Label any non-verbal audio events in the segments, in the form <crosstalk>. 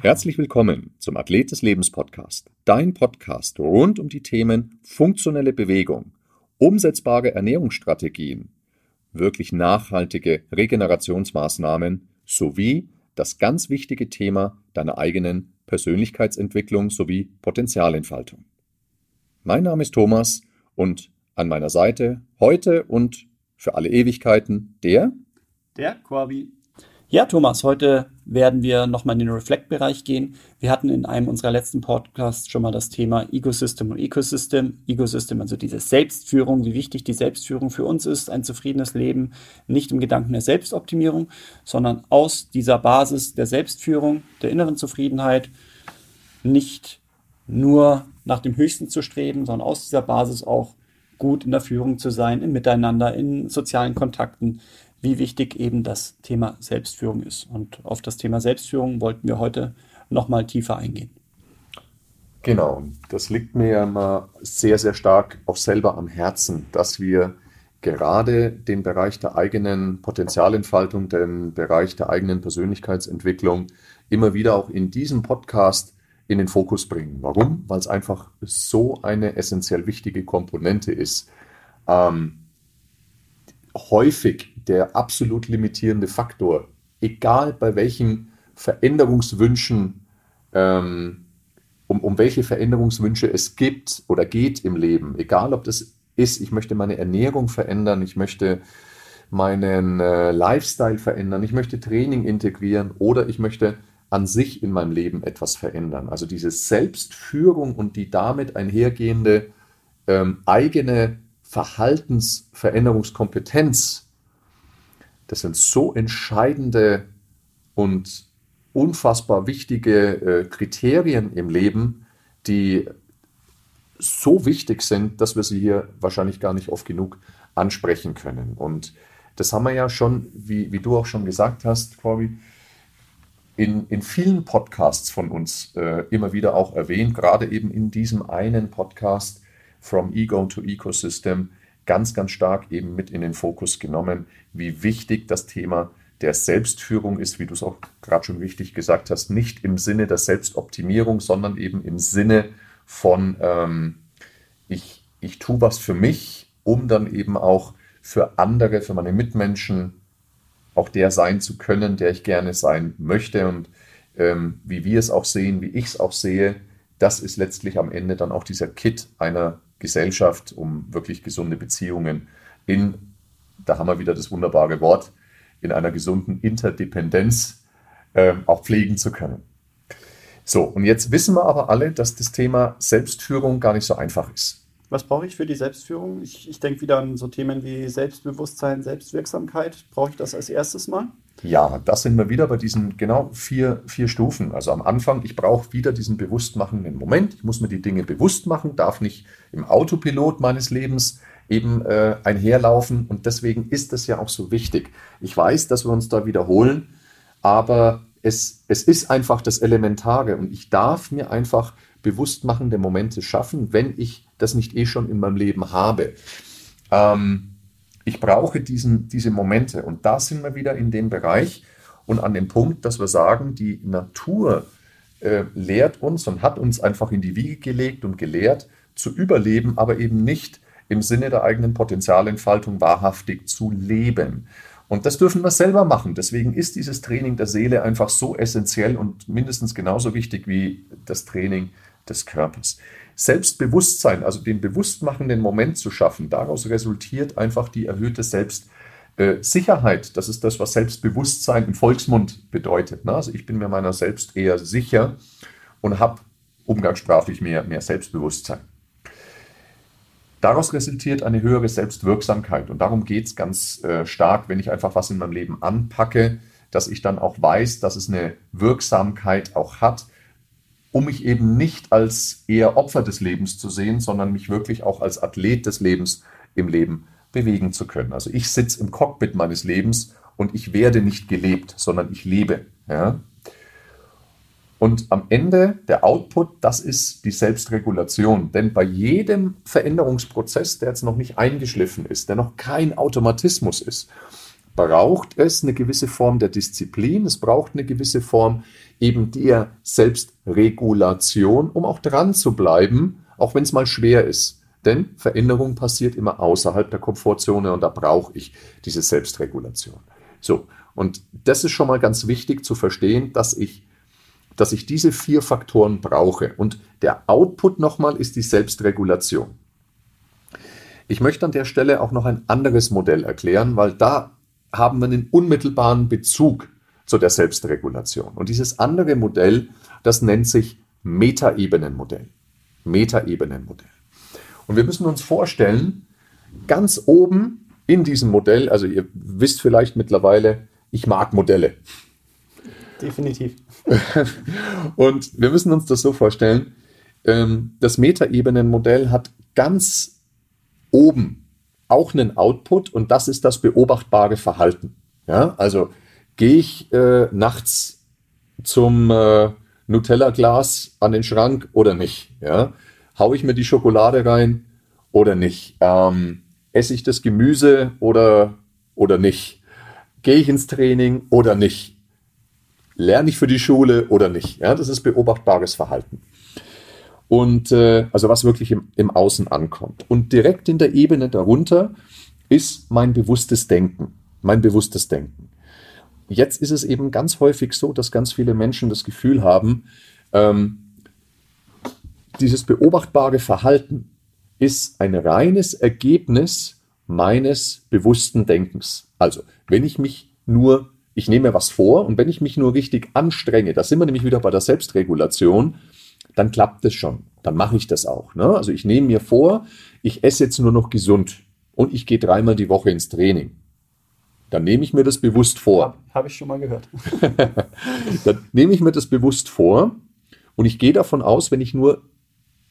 Herzlich willkommen zum Athlet des Lebens Podcast, dein Podcast rund um die Themen funktionelle Bewegung, umsetzbare Ernährungsstrategien, wirklich nachhaltige Regenerationsmaßnahmen sowie das ganz wichtige Thema deiner eigenen Persönlichkeitsentwicklung sowie Potenzialentfaltung. Mein Name ist Thomas und an meiner Seite heute und für alle Ewigkeiten der der Corby. Ja, Thomas, heute werden wir nochmal in den Reflect-Bereich gehen. Wir hatten in einem unserer letzten Podcasts schon mal das Thema Ecosystem und Ecosystem. Ecosystem, also diese Selbstführung, wie wichtig die Selbstführung für uns ist, ein zufriedenes Leben, nicht im Gedanken der Selbstoptimierung, sondern aus dieser Basis der Selbstführung, der inneren Zufriedenheit, nicht nur nach dem Höchsten zu streben, sondern aus dieser Basis auch gut in der Führung zu sein, im Miteinander, in sozialen Kontakten, wie wichtig eben das Thema Selbstführung ist. Und auf das Thema Selbstführung wollten wir heute nochmal tiefer eingehen. Genau, das liegt mir ja immer sehr, sehr stark auch selber am Herzen, dass wir gerade den Bereich der eigenen Potenzialentfaltung, den Bereich der eigenen Persönlichkeitsentwicklung immer wieder auch in diesem Podcast in den Fokus bringen. Warum? Weil es einfach so eine essentiell wichtige Komponente ist. Ähm, häufig der absolut limitierende Faktor, egal bei welchen Veränderungswünschen, ähm, um, um welche Veränderungswünsche es gibt oder geht im Leben, egal ob das ist, ich möchte meine Ernährung verändern, ich möchte meinen äh, Lifestyle verändern, ich möchte Training integrieren oder ich möchte an sich in meinem Leben etwas verändern. Also diese Selbstführung und die damit einhergehende ähm, eigene Verhaltensveränderungskompetenz, das sind so entscheidende und unfassbar wichtige äh, Kriterien im Leben, die so wichtig sind, dass wir sie hier wahrscheinlich gar nicht oft genug ansprechen können. Und das haben wir ja schon, wie, wie du auch schon gesagt hast, Corby, in, in vielen Podcasts von uns äh, immer wieder auch erwähnt, gerade eben in diesem einen Podcast, From Ego to Ecosystem ganz, ganz stark eben mit in den Fokus genommen, wie wichtig das Thema der Selbstführung ist, wie du es auch gerade schon richtig gesagt hast, nicht im Sinne der Selbstoptimierung, sondern eben im Sinne von, ähm, ich, ich tue was für mich, um dann eben auch für andere, für meine Mitmenschen auch der sein zu können, der ich gerne sein möchte. Und ähm, wie wir es auch sehen, wie ich es auch sehe, das ist letztlich am Ende dann auch dieser Kit einer Gesellschaft, um wirklich gesunde Beziehungen in, da haben wir wieder das wunderbare Wort, in einer gesunden Interdependenz äh, auch pflegen zu können. So, und jetzt wissen wir aber alle, dass das Thema Selbstführung gar nicht so einfach ist. Was brauche ich für die Selbstführung? Ich, ich denke wieder an so Themen wie Selbstbewusstsein, Selbstwirksamkeit. Brauche ich das als erstes mal? Ja, das sind wir wieder bei diesen genau vier, vier Stufen. Also am Anfang, ich brauche wieder diesen bewusstmachenden Moment. Ich muss mir die Dinge bewusst machen, darf nicht im Autopilot meines Lebens eben äh, einherlaufen. Und deswegen ist das ja auch so wichtig. Ich weiß, dass wir uns da wiederholen, aber es, es ist einfach das Elementare. Und ich darf mir einfach bewusstmachende Momente schaffen, wenn ich das nicht eh schon in meinem Leben habe. Ähm, ich brauche diesen, diese Momente. Und da sind wir wieder in dem Bereich und an dem Punkt, dass wir sagen, die Natur äh, lehrt uns und hat uns einfach in die Wiege gelegt und gelehrt, zu überleben, aber eben nicht im Sinne der eigenen Potenzialentfaltung wahrhaftig zu leben. Und das dürfen wir selber machen. Deswegen ist dieses Training der Seele einfach so essentiell und mindestens genauso wichtig wie das Training des Körpers. Selbstbewusstsein, also den bewusstmachenden Moment zu schaffen, daraus resultiert einfach die erhöhte Selbstsicherheit. Das ist das, was Selbstbewusstsein im Volksmund bedeutet. Ne? Also ich bin mir meiner selbst eher sicher und habe umgangssprachlich mehr, mehr Selbstbewusstsein. Daraus resultiert eine höhere Selbstwirksamkeit. Und darum geht es ganz äh, stark, wenn ich einfach was in meinem Leben anpacke, dass ich dann auch weiß, dass es eine Wirksamkeit auch hat, um mich eben nicht als eher Opfer des Lebens zu sehen, sondern mich wirklich auch als Athlet des Lebens im Leben bewegen zu können. Also ich sitze im Cockpit meines Lebens und ich werde nicht gelebt, sondern ich lebe. Ja? Und am Ende der Output, das ist die Selbstregulation. Denn bei jedem Veränderungsprozess, der jetzt noch nicht eingeschliffen ist, der noch kein Automatismus ist, braucht es eine gewisse Form der Disziplin, es braucht eine gewisse Form eben der Selbstregulation, um auch dran zu bleiben, auch wenn es mal schwer ist. Denn Veränderung passiert immer außerhalb der Komfortzone und da brauche ich diese Selbstregulation. So, und das ist schon mal ganz wichtig zu verstehen, dass ich dass ich diese vier Faktoren brauche. Und der Output nochmal ist die Selbstregulation. Ich möchte an der Stelle auch noch ein anderes Modell erklären, weil da haben wir einen unmittelbaren Bezug zu der Selbstregulation. Und dieses andere Modell, das nennt sich Metaebenenmodell. Metaebenenmodell. Und wir müssen uns vorstellen, ganz oben in diesem Modell, also ihr wisst vielleicht mittlerweile, ich mag Modelle. Definitiv. <laughs> und wir müssen uns das so vorstellen, ähm, das Metaebenenmodell hat ganz oben auch einen Output und das ist das beobachtbare Verhalten. Ja, also gehe ich äh, nachts zum äh, Nutella-Glas an den Schrank oder nicht? Ja, hau ich mir die Schokolade rein oder nicht? Ähm, esse ich das Gemüse oder, oder nicht? Gehe ich ins Training oder nicht? lerne ich für die Schule oder nicht? Ja, das ist beobachtbares Verhalten. Und äh, also was wirklich im, im Außen ankommt. Und direkt in der Ebene darunter ist mein bewusstes Denken. Mein bewusstes Denken. Jetzt ist es eben ganz häufig so, dass ganz viele Menschen das Gefühl haben, ähm, dieses beobachtbare Verhalten ist ein reines Ergebnis meines bewussten Denkens. Also, wenn ich mich nur ich nehme was vor und wenn ich mich nur richtig anstrenge, da sind wir nämlich wieder bei der Selbstregulation, dann klappt es schon. Dann mache ich das auch. Ne? Also ich nehme mir vor, ich esse jetzt nur noch gesund und ich gehe dreimal die Woche ins Training. Dann nehme ich mir das bewusst vor. Habe hab ich schon mal gehört. <laughs> dann nehme ich mir das bewusst vor und ich gehe davon aus, wenn ich nur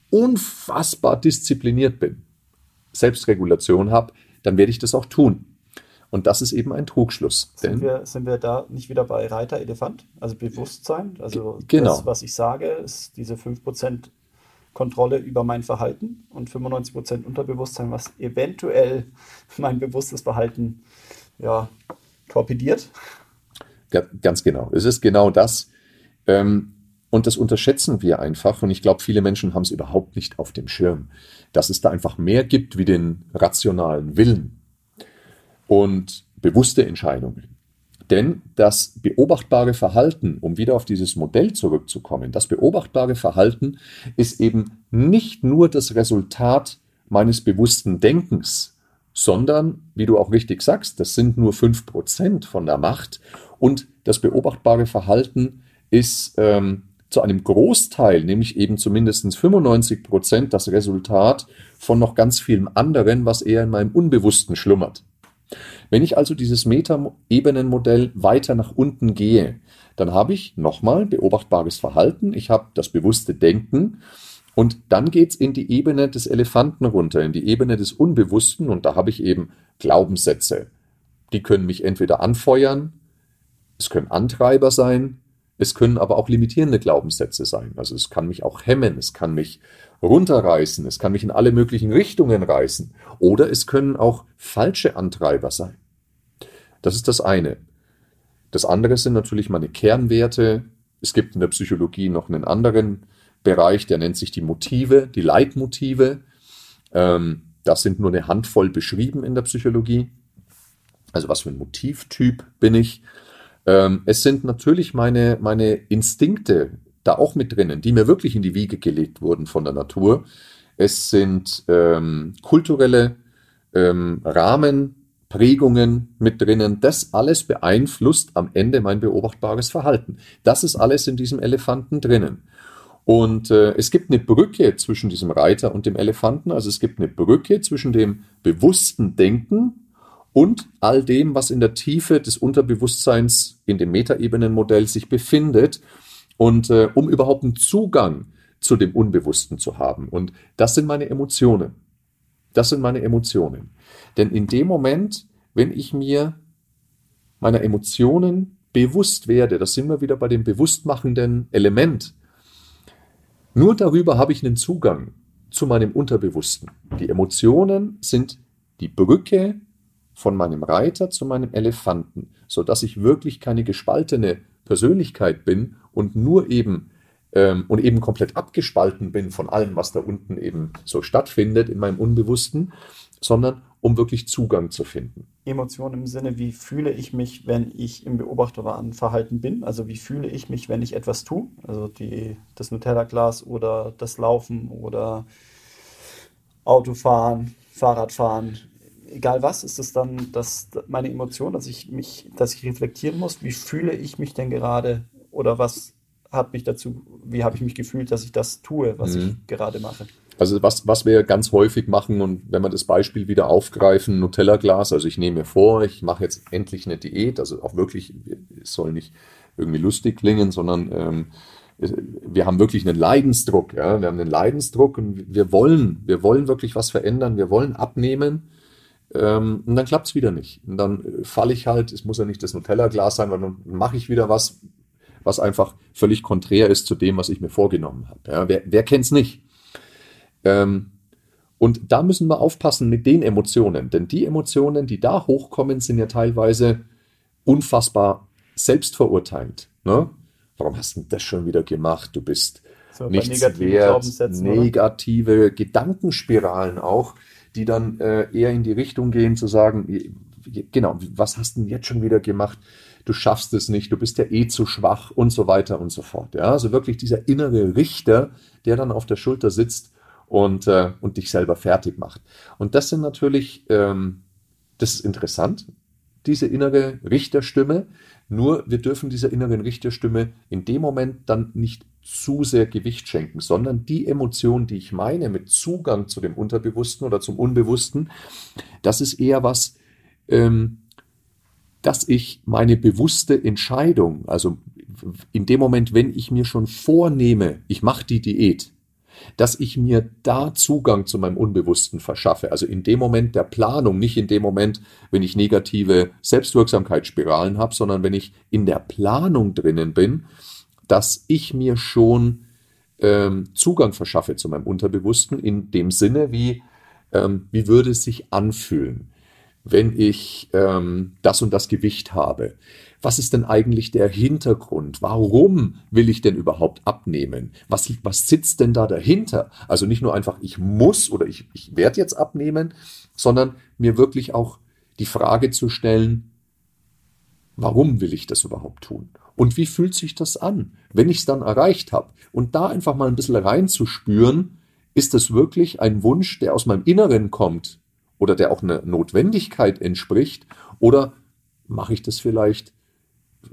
unfassbar diszipliniert bin, Selbstregulation habe, dann werde ich das auch tun. Und das ist eben ein Trugschluss. Sind wir, sind wir da nicht wieder bei Reiter, Elefant? Also Bewusstsein? Also genau. das, was ich sage, ist diese 5% Kontrolle über mein Verhalten und 95% Unterbewusstsein, was eventuell mein bewusstes Verhalten ja, torpediert. Ganz genau. Es ist genau das. Ähm, und das unterschätzen wir einfach. Und ich glaube, viele Menschen haben es überhaupt nicht auf dem Schirm, dass es da einfach mehr gibt wie den rationalen Willen und bewusste Entscheidungen. Denn das beobachtbare Verhalten, um wieder auf dieses Modell zurückzukommen, das beobachtbare Verhalten ist eben nicht nur das Resultat meines bewussten Denkens, sondern, wie du auch richtig sagst, das sind nur fünf Prozent von der Macht und das beobachtbare Verhalten ist ähm, zu einem Großteil, nämlich eben zumindest 95 Prozent, das Resultat von noch ganz vielen anderen, was eher in meinem Unbewussten schlummert. Wenn ich also dieses Meta-Ebenenmodell weiter nach unten gehe, dann habe ich nochmal beobachtbares Verhalten, ich habe das bewusste Denken. Und dann geht es in die Ebene des Elefanten runter, in die Ebene des Unbewussten. Und da habe ich eben Glaubenssätze. Die können mich entweder anfeuern, es können Antreiber sein, es können aber auch limitierende Glaubenssätze sein. Also es kann mich auch hemmen, es kann mich runterreißen, es kann mich in alle möglichen Richtungen reißen. Oder es können auch falsche Antreiber sein. Das ist das eine. Das andere sind natürlich meine Kernwerte. Es gibt in der Psychologie noch einen anderen Bereich, der nennt sich die Motive, die Leitmotive. Ähm, das sind nur eine Handvoll beschrieben in der Psychologie. Also was für ein Motivtyp bin ich? Ähm, es sind natürlich meine, meine Instinkte da auch mit drinnen, die mir wirklich in die Wiege gelegt wurden von der Natur. Es sind ähm, kulturelle ähm, Rahmen, Prägungen mit drinnen. Das alles beeinflusst am Ende mein beobachtbares Verhalten. Das ist alles in diesem Elefanten drinnen. Und äh, es gibt eine Brücke zwischen diesem Reiter und dem Elefanten. Also es gibt eine Brücke zwischen dem bewussten Denken und all dem, was in der Tiefe des Unterbewusstseins in dem Metaebenenmodell sich befindet und äh, um überhaupt einen Zugang zu dem Unbewussten zu haben. Und das sind meine Emotionen. Das sind meine Emotionen. Denn in dem Moment, wenn ich mir meiner Emotionen bewusst werde, da sind wir wieder bei dem bewusstmachenden Element, nur darüber habe ich einen Zugang zu meinem Unterbewussten. Die Emotionen sind die Brücke von meinem Reiter zu meinem Elefanten, sodass ich wirklich keine gespaltene Persönlichkeit bin und nur eben ähm, und eben komplett abgespalten bin von allem, was da unten eben so stattfindet in meinem Unbewussten, sondern um wirklich Zugang zu finden. Emotionen im Sinne, wie fühle ich mich, wenn ich im beobachtbaren Verhalten bin? Also wie fühle ich mich, wenn ich etwas tue? Also die, das Nutella-Glas oder das Laufen oder Autofahren, Fahrradfahren, egal was, ist es dann das, meine Emotion, dass ich mich, dass ich reflektieren muss, wie fühle ich mich denn gerade oder was hat mich dazu, wie habe ich mich gefühlt, dass ich das tue, was mhm. ich gerade mache. Also was, was wir ganz häufig machen und wenn wir das Beispiel wieder aufgreifen, Nutella-Glas, also ich nehme mir vor, ich mache jetzt endlich eine Diät, also auch wirklich, es soll nicht irgendwie lustig klingen, sondern ähm, wir haben wirklich einen Leidensdruck, ja, wir haben einen Leidensdruck und wir wollen, wir wollen wirklich was verändern, wir wollen abnehmen ähm, und dann klappt es wieder nicht. Und dann falle ich halt, es muss ja nicht das Nutella-Glas sein, weil dann mache ich wieder was, was einfach völlig konträr ist zu dem, was ich mir vorgenommen habe. Ja, wer wer kennt es nicht? Ähm, und da müssen wir aufpassen mit den Emotionen, denn die Emotionen, die da hochkommen, sind ja teilweise unfassbar selbstverurteilt. Ne? Warum hast du das schon wieder gemacht? Du bist so, nichts wert. Negative oder? Gedankenspiralen auch, die dann äh, eher in die Richtung gehen, zu sagen, genau, was hast du denn jetzt schon wieder gemacht? Du schaffst es nicht, du bist ja eh zu schwach und so weiter und so fort. Ja, also wirklich dieser innere Richter, der dann auf der Schulter sitzt und, äh, und dich selber fertig macht. Und das sind natürlich, ähm, das ist interessant, diese innere Richterstimme. Nur wir dürfen dieser inneren Richterstimme in dem Moment dann nicht zu sehr Gewicht schenken, sondern die Emotion, die ich meine mit Zugang zu dem Unterbewussten oder zum Unbewussten, das ist eher was, ähm, dass ich meine bewusste Entscheidung, also in dem Moment, wenn ich mir schon vornehme, ich mache die Diät, dass ich mir da Zugang zu meinem Unbewussten verschaffe. Also in dem Moment der Planung, nicht in dem Moment, wenn ich negative Selbstwirksamkeitsspiralen habe, sondern wenn ich in der Planung drinnen bin, dass ich mir schon ähm, Zugang verschaffe zu meinem Unterbewussten in dem Sinne, wie, ähm, wie würde es sich anfühlen, wenn ich ähm, das und das Gewicht habe was ist denn eigentlich der Hintergrund? Warum will ich denn überhaupt abnehmen? Was, was sitzt denn da dahinter? Also nicht nur einfach, ich muss oder ich, ich werde jetzt abnehmen, sondern mir wirklich auch die Frage zu stellen, warum will ich das überhaupt tun? Und wie fühlt sich das an, wenn ich es dann erreicht habe? Und da einfach mal ein bisschen reinzuspüren, ist das wirklich ein Wunsch, der aus meinem Inneren kommt oder der auch einer Notwendigkeit entspricht? Oder mache ich das vielleicht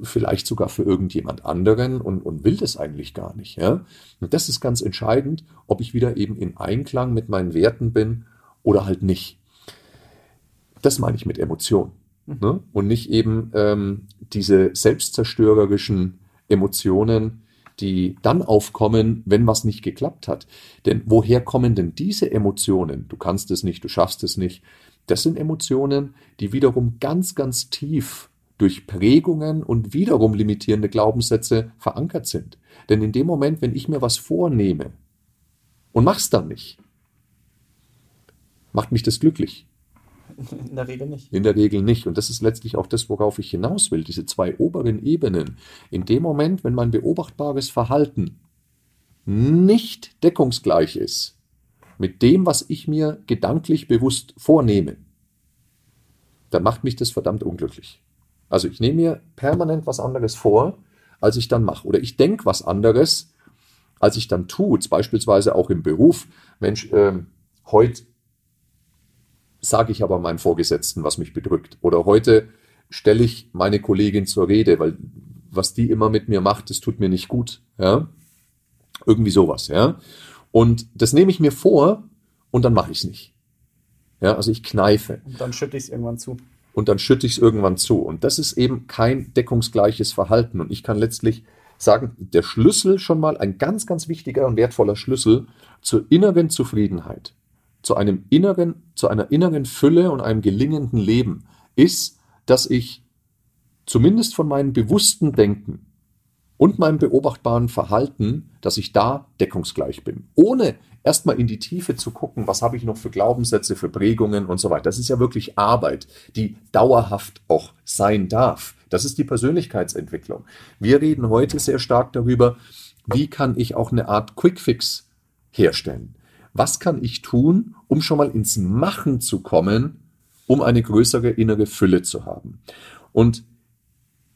vielleicht sogar für irgendjemand anderen und, und will das eigentlich gar nicht. Ja? Und das ist ganz entscheidend, ob ich wieder eben in Einklang mit meinen Werten bin oder halt nicht. Das meine ich mit Emotion. Mhm. Ne? Und nicht eben ähm, diese selbstzerstörerischen Emotionen, die dann aufkommen, wenn was nicht geklappt hat. Denn woher kommen denn diese Emotionen? Du kannst es nicht, du schaffst es nicht. Das sind Emotionen, die wiederum ganz, ganz tief durch Prägungen und wiederum limitierende Glaubenssätze verankert sind. Denn in dem Moment, wenn ich mir was vornehme und mach's dann nicht, macht mich das glücklich. <laughs> In der Regel nicht. In der Regel nicht. Und das ist letztlich auch das, worauf ich hinaus will. Diese zwei oberen Ebenen. In dem Moment, wenn mein beobachtbares Verhalten nicht deckungsgleich ist mit dem, was ich mir gedanklich bewusst vornehme, dann macht mich das verdammt unglücklich. Also ich nehme mir permanent was anderes vor, als ich dann mache. Oder ich denke was anderes, als ich dann tue. Beispielsweise auch im Beruf. Mensch, äh, heute sage ich aber meinem Vorgesetzten, was mich bedrückt. Oder heute stelle ich meine Kollegin zur Rede, weil was die immer mit mir macht, das tut mir nicht gut. Ja? Irgendwie sowas. Ja? Und das nehme ich mir vor und dann mache ich es nicht. Ja, also ich kneife. Und dann schütte ich es irgendwann zu und dann schütte ich es irgendwann zu. Und das ist eben kein deckungsgleiches Verhalten. Und ich kann letztlich sagen, der Schlüssel schon mal ein ganz, ganz wichtiger und wertvoller Schlüssel zur inneren Zufriedenheit, zu einem inneren, zu einer inneren Fülle und einem gelingenden Leben ist, dass ich zumindest von meinem bewussten Denken und meinem beobachtbaren Verhalten, dass ich da deckungsgleich bin. Ohne erstmal in die Tiefe zu gucken, was habe ich noch für Glaubenssätze, für Prägungen und so weiter. Das ist ja wirklich Arbeit, die dauerhaft auch sein darf. Das ist die Persönlichkeitsentwicklung. Wir reden heute sehr stark darüber, wie kann ich auch eine Art Quickfix herstellen. Was kann ich tun, um schon mal ins Machen zu kommen, um eine größere innere Fülle zu haben? Und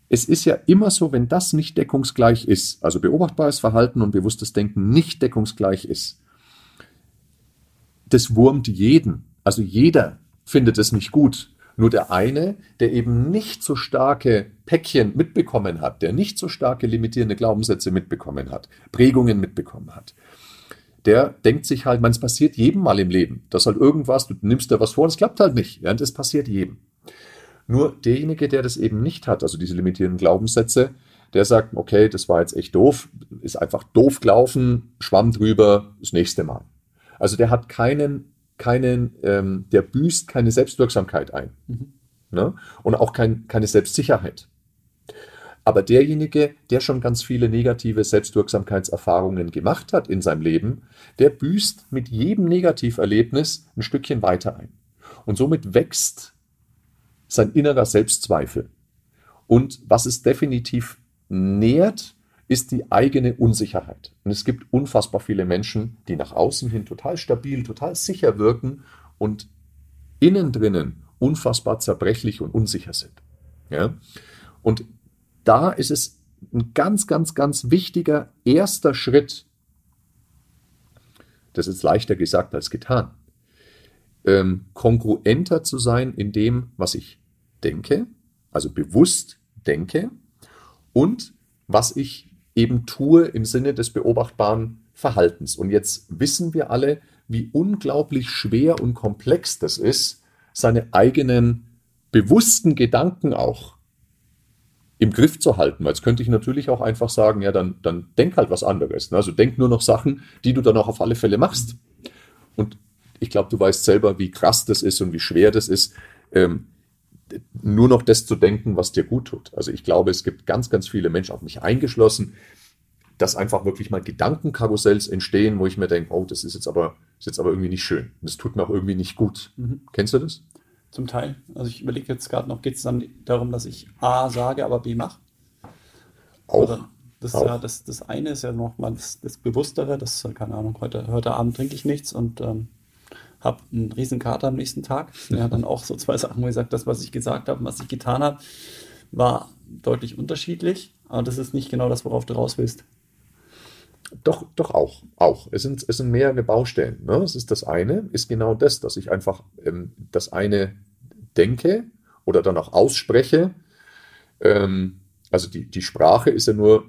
es ist ja immer so, wenn das nicht deckungsgleich ist, also beobachtbares Verhalten und bewusstes Denken nicht deckungsgleich ist, das wurmt jeden. Also jeder findet es nicht gut. Nur der eine, der eben nicht so starke Päckchen mitbekommen hat, der nicht so starke limitierende Glaubenssätze mitbekommen hat, Prägungen mitbekommen hat, der denkt sich halt, man, es passiert jedem mal im Leben. Das halt irgendwas, du nimmst da was vor, das klappt halt nicht. Ja, das passiert jedem. Nur derjenige, der das eben nicht hat, also diese limitierenden Glaubenssätze, der sagt, okay, das war jetzt echt doof, ist einfach doof gelaufen, schwamm drüber, das nächste Mal. Also der hat keinen, keinen, ähm, der büßt keine Selbstwirksamkeit ein. Mhm. Ne? Und auch kein, keine Selbstsicherheit. Aber derjenige, der schon ganz viele negative Selbstwirksamkeitserfahrungen gemacht hat in seinem Leben, der büßt mit jedem Negativerlebnis ein Stückchen weiter ein. Und somit wächst sein innerer Selbstzweifel. Und was es definitiv nährt, ist die eigene Unsicherheit. Und es gibt unfassbar viele Menschen, die nach außen hin total stabil, total sicher wirken und innen drinnen unfassbar zerbrechlich und unsicher sind. Ja? Und da ist es ein ganz, ganz, ganz wichtiger erster Schritt, das ist leichter gesagt als getan, ähm, kongruenter zu sein in dem, was ich denke, also bewusst denke und was ich eben tue im Sinne des beobachtbaren Verhaltens. Und jetzt wissen wir alle, wie unglaublich schwer und komplex das ist, seine eigenen bewussten Gedanken auch im Griff zu halten. Weil jetzt könnte ich natürlich auch einfach sagen, ja, dann, dann denk halt was anderes. Also denk nur noch Sachen, die du dann auch auf alle Fälle machst. Und ich glaube, du weißt selber, wie krass das ist und wie schwer das ist, ähm, nur noch das zu denken, was dir gut tut. Also ich glaube, es gibt ganz, ganz viele Menschen, auch mich eingeschlossen, dass einfach wirklich mal Gedankenkarussells entstehen, wo ich mir denke, oh, das ist jetzt aber, ist jetzt aber irgendwie nicht schön. Das tut mir auch irgendwie nicht gut. Mhm. Kennst du das? Zum Teil. Also ich überlege jetzt gerade noch, geht es dann darum, dass ich A sage, aber B mache? Auch. Oder das, auch. Ja, das, das eine ist ja nochmal das, das Bewusstere, das, keine Ahnung, heute, heute Abend trinke ich nichts und ähm, habe einen riesen Kater am nächsten Tag. Er hat dann auch so zwei Sachen gesagt, das, was ich gesagt habe und was ich getan habe, war deutlich unterschiedlich. Aber das ist nicht genau das, worauf du raus willst. Doch, doch auch. auch. Es, sind, es sind mehrere Baustellen. Ne? Es ist das eine, ist genau das, dass ich einfach ähm, das eine denke oder dann auch ausspreche. Ähm, also die, die Sprache ist ja nur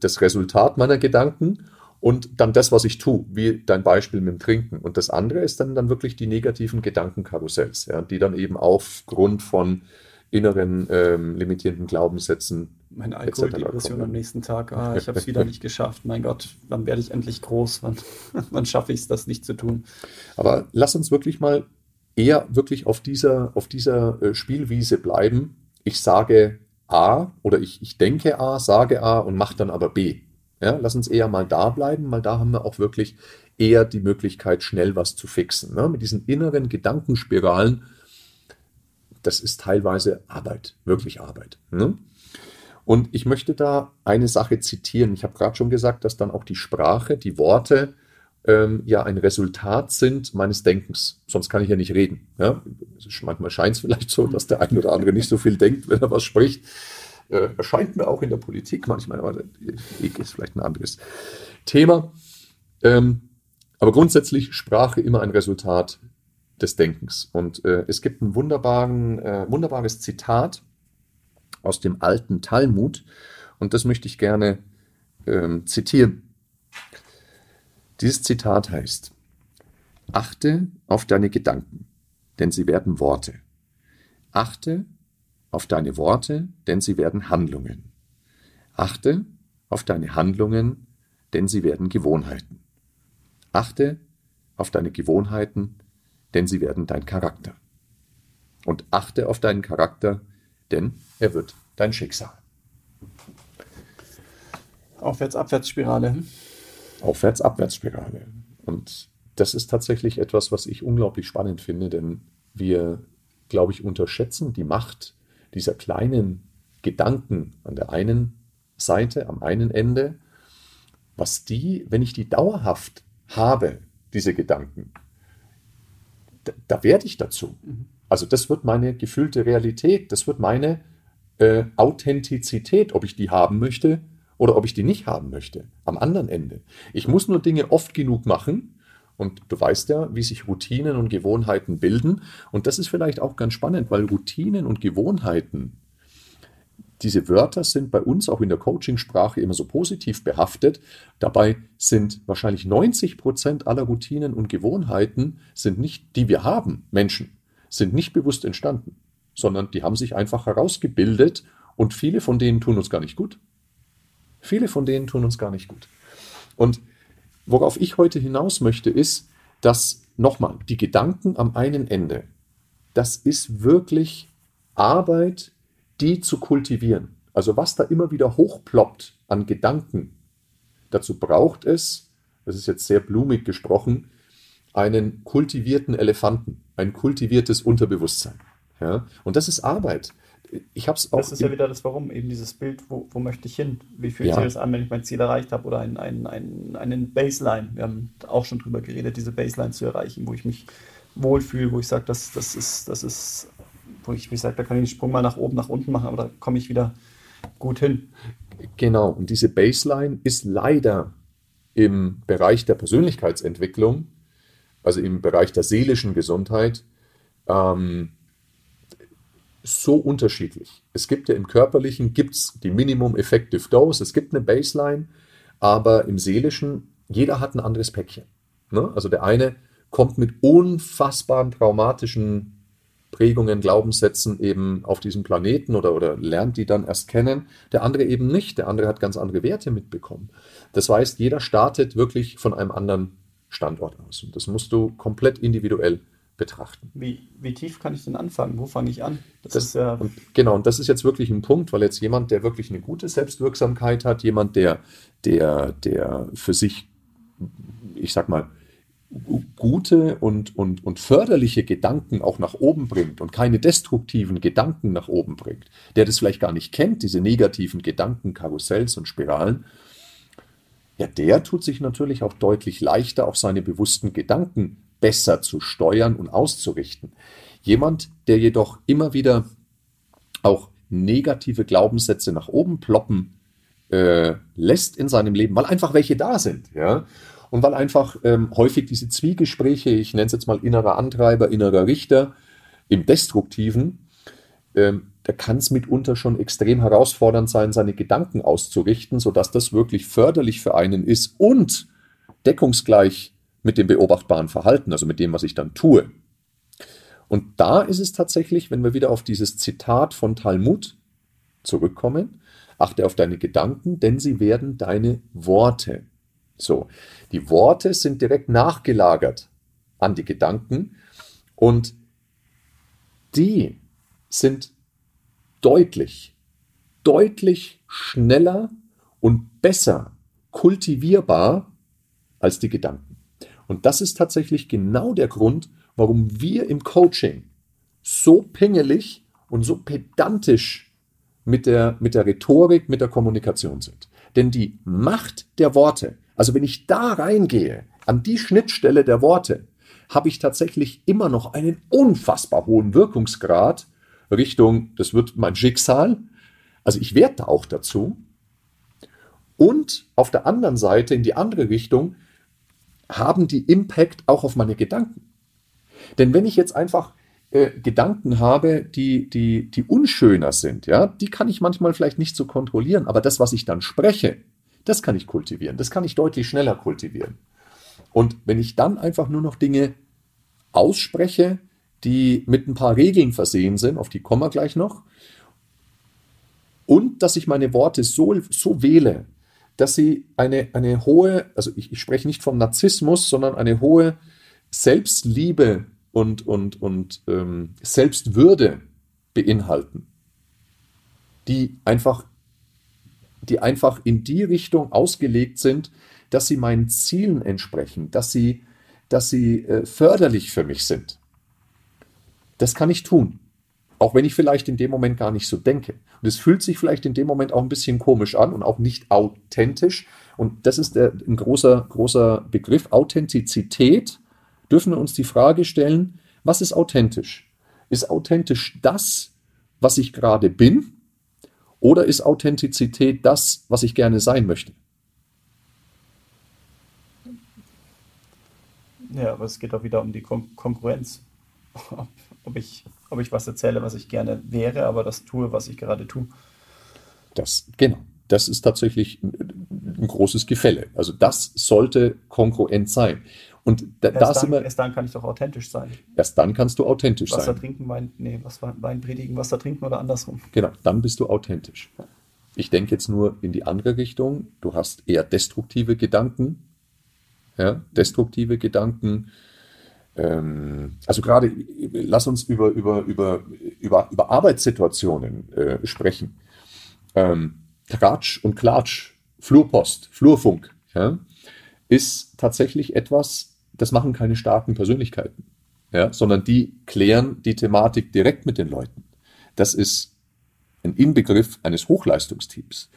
das Resultat meiner Gedanken und dann das, was ich tue, wie dein Beispiel mit dem Trinken. Und das andere ist dann, dann wirklich die negativen Gedankenkarussells, ja, die dann eben aufgrund von inneren ähm, limitierenden Glaubenssätzen. Meine Alkoholdepression am nächsten Tag, ah, ich habe es wieder <laughs> nicht geschafft. Mein Gott, wann werde ich endlich groß? Wann, <laughs> wann schaffe ich es, das nicht zu tun? Aber lass uns wirklich mal eher wirklich auf dieser, auf dieser äh, Spielwiese bleiben. Ich sage A oder ich, ich denke A, sage A und mache dann aber B. Ja, lass uns eher mal da bleiben, weil da haben wir auch wirklich eher die Möglichkeit, schnell was zu fixen. Ne? Mit diesen inneren Gedankenspiralen, das ist teilweise Arbeit, wirklich Arbeit. Ne? Und ich möchte da eine Sache zitieren. Ich habe gerade schon gesagt, dass dann auch die Sprache, die Worte ähm, ja ein Resultat sind meines Denkens. Sonst kann ich ja nicht reden. Ja? Manchmal scheint es vielleicht so, dass der eine oder andere nicht so viel denkt, wenn er was spricht. Äh, erscheint mir auch in der Politik manchmal, aber ist vielleicht ein anderes Thema. Ähm, aber grundsätzlich Sprache immer ein Resultat des Denkens. Und äh, es gibt ein äh, wunderbares Zitat aus dem alten Talmud und das möchte ich gerne ähm, zitieren. Dieses Zitat heißt, achte auf deine Gedanken, denn sie werden Worte. Achte auf deine Worte, denn sie werden Handlungen. Achte auf deine Handlungen, denn sie werden Gewohnheiten. Achte auf deine Gewohnheiten, denn sie werden dein Charakter. Und achte auf deinen Charakter, denn er wird dein Schicksal. Aufwärts-Abwärtsspirale. Aufwärts-Abwärtsspirale. Und das ist tatsächlich etwas, was ich unglaublich spannend finde, denn wir, glaube ich, unterschätzen die Macht dieser kleinen Gedanken an der einen Seite, am einen Ende, was die, wenn ich die dauerhaft habe, diese Gedanken, da, da werde ich dazu. Mhm. Also das wird meine gefühlte Realität, das wird meine äh, Authentizität, ob ich die haben möchte oder ob ich die nicht haben möchte, am anderen Ende. Ich muss nur Dinge oft genug machen, und du weißt ja, wie sich Routinen und Gewohnheiten bilden. Und das ist vielleicht auch ganz spannend, weil Routinen und Gewohnheiten, diese Wörter sind bei uns auch in der Coachingsprache immer so positiv behaftet. Dabei sind wahrscheinlich 90 Prozent aller Routinen und Gewohnheiten sind nicht, die wir haben, Menschen, sind nicht bewusst entstanden, sondern die haben sich einfach herausgebildet und viele von denen tun uns gar nicht gut. Viele von denen tun uns gar nicht gut. Und worauf ich heute hinaus möchte, ist, dass nochmal die Gedanken am einen Ende, das ist wirklich Arbeit, die zu kultivieren. Also was da immer wieder hochploppt an Gedanken, dazu braucht es, das ist jetzt sehr blumig gesprochen, einen kultivierten Elefanten, ein kultiviertes Unterbewusstsein. Ja? Und das ist Arbeit ich habe es auch. Das ist ja wieder das Warum, eben dieses Bild, wo, wo möchte ich hin? Wie fühlt ja. sich das an, wenn ich mein Ziel erreicht habe? Oder ein, ein, ein, einen Baseline. Wir haben auch schon drüber geredet, diese Baseline zu erreichen, wo ich mich wohlfühle, wo ich sage, das, das ist, das ist, wo ich, wie gesagt, da kann ich den Sprung mal nach oben, nach unten machen, aber da komme ich wieder gut hin. Genau, und diese Baseline ist leider im Bereich der Persönlichkeitsentwicklung, also im Bereich der seelischen Gesundheit, ähm, so unterschiedlich. Es gibt ja im Körperlichen gibt's die Minimum Effective Dose, es gibt eine Baseline, aber im Seelischen, jeder hat ein anderes Päckchen. Ne? Also der eine kommt mit unfassbaren traumatischen Prägungen, Glaubenssätzen eben auf diesem Planeten oder, oder lernt die dann erst kennen. Der andere eben nicht. Der andere hat ganz andere Werte mitbekommen. Das heißt, jeder startet wirklich von einem anderen Standort aus. Und das musst du komplett individuell betrachten. Wie, wie tief kann ich denn anfangen? Wo fange ich an? Das, das ja und genau, und das ist jetzt wirklich ein Punkt, weil jetzt jemand, der wirklich eine gute Selbstwirksamkeit hat, jemand, der, der, der für sich, ich sag mal, gute und, und, und förderliche Gedanken auch nach oben bringt und keine destruktiven Gedanken nach oben bringt, der das vielleicht gar nicht kennt, diese negativen Gedanken, Karussells und Spiralen, ja, der tut sich natürlich auch deutlich leichter, auf seine bewussten Gedanken besser zu steuern und auszurichten. Jemand, der jedoch immer wieder auch negative Glaubenssätze nach oben ploppen äh, lässt in seinem Leben, weil einfach welche da sind, ja, und weil einfach ähm, häufig diese Zwiegespräche, ich nenne es jetzt mal innerer Antreiber, innerer Richter, im Destruktiven, ähm, da kann es mitunter schon extrem herausfordernd sein, seine Gedanken auszurichten, sodass das wirklich förderlich für einen ist und deckungsgleich mit dem beobachtbaren Verhalten, also mit dem, was ich dann tue. Und da ist es tatsächlich, wenn wir wieder auf dieses Zitat von Talmud zurückkommen, achte auf deine Gedanken, denn sie werden deine Worte. So, die Worte sind direkt nachgelagert an die Gedanken und die sind deutlich, deutlich schneller und besser kultivierbar als die Gedanken. Und das ist tatsächlich genau der Grund, warum wir im Coaching so pingelig und so pedantisch mit der, mit der Rhetorik, mit der Kommunikation sind. Denn die Macht der Worte, also wenn ich da reingehe, an die Schnittstelle der Worte, habe ich tatsächlich immer noch einen unfassbar hohen Wirkungsgrad Richtung, das wird mein Schicksal. Also ich werde da auch dazu. Und auf der anderen Seite, in die andere Richtung, haben die Impact auch auf meine Gedanken. Denn wenn ich jetzt einfach äh, Gedanken habe, die, die, die unschöner sind, ja, die kann ich manchmal vielleicht nicht so kontrollieren, aber das, was ich dann spreche, das kann ich kultivieren, das kann ich deutlich schneller kultivieren. Und wenn ich dann einfach nur noch Dinge ausspreche, die mit ein paar Regeln versehen sind, auf die kommen wir gleich noch, und dass ich meine Worte so, so wähle, dass sie eine, eine hohe, also ich, ich spreche nicht vom Narzissmus, sondern eine hohe Selbstliebe und, und, und ähm, Selbstwürde beinhalten. die einfach, die einfach in die Richtung ausgelegt sind, dass sie meinen Zielen entsprechen, dass sie, dass sie äh, förderlich für mich sind. Das kann ich tun. Auch wenn ich vielleicht in dem Moment gar nicht so denke. Und es fühlt sich vielleicht in dem Moment auch ein bisschen komisch an und auch nicht authentisch. Und das ist der, ein großer, großer Begriff. Authentizität. Dürfen wir uns die Frage stellen, was ist authentisch? Ist authentisch das, was ich gerade bin? Oder ist Authentizität das, was ich gerne sein möchte? Ja, aber es geht auch wieder um die Kon Konkurrenz. <laughs> Ob, ich, ob ich was erzähle, was ich gerne wäre, aber das tue, was ich gerade tue. Das, genau. Das ist tatsächlich ein großes Gefälle. Also das sollte konkurrent sein. Und da, erst, da dann, wir, erst dann kann ich doch authentisch sein. Erst dann kannst du authentisch Wasser sein. trinken, Wein, nee, was Wein predigen, Wasser trinken oder andersrum. Genau, dann bist du authentisch. Ich denke jetzt nur in die andere Richtung. Du hast eher destruktive Gedanken. Ja, destruktive Gedanken. Ähm, also gerade, lass uns über, über, über, über, über Arbeitssituationen äh, sprechen. Ähm, Tratsch und Klatsch, Flurpost, Flurfunk, ja, ist tatsächlich etwas, das machen keine starken Persönlichkeiten, ja, sondern die klären die Thematik direkt mit den Leuten. Das ist ein Inbegriff eines Hochleistungsteams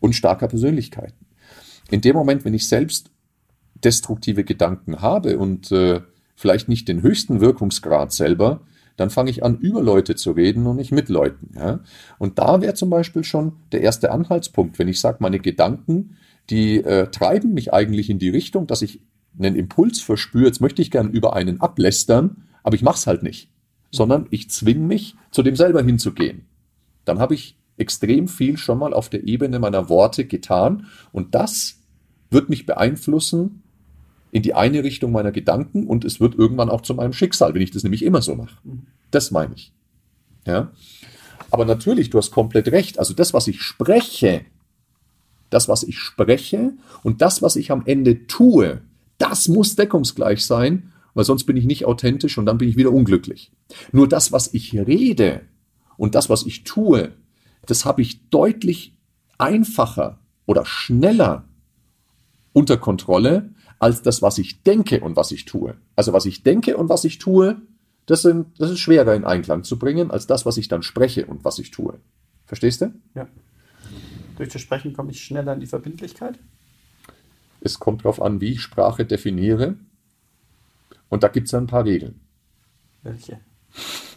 und starker Persönlichkeiten. In dem Moment, wenn ich selbst destruktive Gedanken habe und äh, vielleicht nicht den höchsten Wirkungsgrad selber, dann fange ich an, über Leute zu reden und nicht mit Leuten. Ja? Und da wäre zum Beispiel schon der erste Anhaltspunkt, wenn ich sage, meine Gedanken, die äh, treiben mich eigentlich in die Richtung, dass ich einen Impuls verspüre, jetzt möchte ich gern über einen ablästern, aber ich mache es halt nicht, sondern ich zwinge mich, zu dem selber hinzugehen. Dann habe ich extrem viel schon mal auf der Ebene meiner Worte getan und das wird mich beeinflussen in die eine Richtung meiner Gedanken und es wird irgendwann auch zu meinem Schicksal, wenn ich das nämlich immer so mache. Das meine ich. Ja. Aber natürlich, du hast komplett recht. Also das, was ich spreche, das, was ich spreche und das, was ich am Ende tue, das muss deckungsgleich sein, weil sonst bin ich nicht authentisch und dann bin ich wieder unglücklich. Nur das, was ich rede und das, was ich tue, das habe ich deutlich einfacher oder schneller unter Kontrolle als das, was ich denke und was ich tue. Also was ich denke und was ich tue, das, sind, das ist schwerer in Einklang zu bringen, als das, was ich dann spreche und was ich tue. Verstehst du? Ja. Durch das Sprechen komme ich schneller in die Verbindlichkeit. Es kommt darauf an, wie ich Sprache definiere. Und da gibt es ein paar Regeln. Welche? <laughs>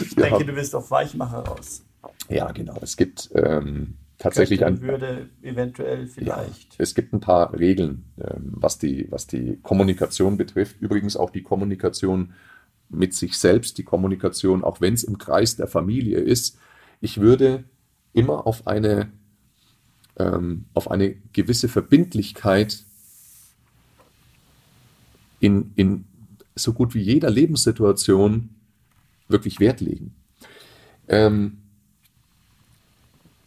ich denke, haben- du willst auf Weichmacher raus. Ja, genau. Es gibt ähm, tatsächlich ein, würde eventuell Ja, vielleicht. es gibt ein paar Regeln, ähm, was die, was die Kommunikation betrifft. Übrigens auch die Kommunikation mit sich selbst, die Kommunikation, auch wenn es im Kreis der Familie ist. Ich würde immer auf eine, ähm, auf eine gewisse Verbindlichkeit in, in so gut wie jeder Lebenssituation wirklich Wert legen. Ähm,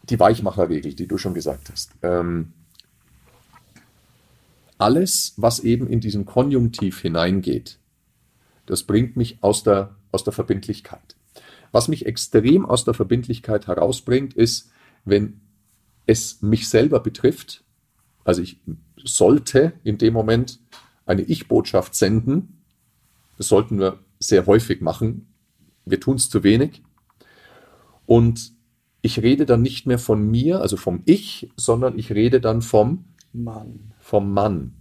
die Weichmacherregel, die du schon gesagt hast. Ähm, alles, was eben in diesen Konjunktiv hineingeht, das bringt mich aus der, aus der Verbindlichkeit. Was mich extrem aus der Verbindlichkeit herausbringt, ist, wenn es mich selber betrifft, also ich sollte in dem Moment eine Ich-Botschaft senden, das sollten wir sehr häufig machen, wir tun es zu wenig, und ich rede dann nicht mehr von mir, also vom Ich, sondern ich rede dann vom, Mann. vom Mann.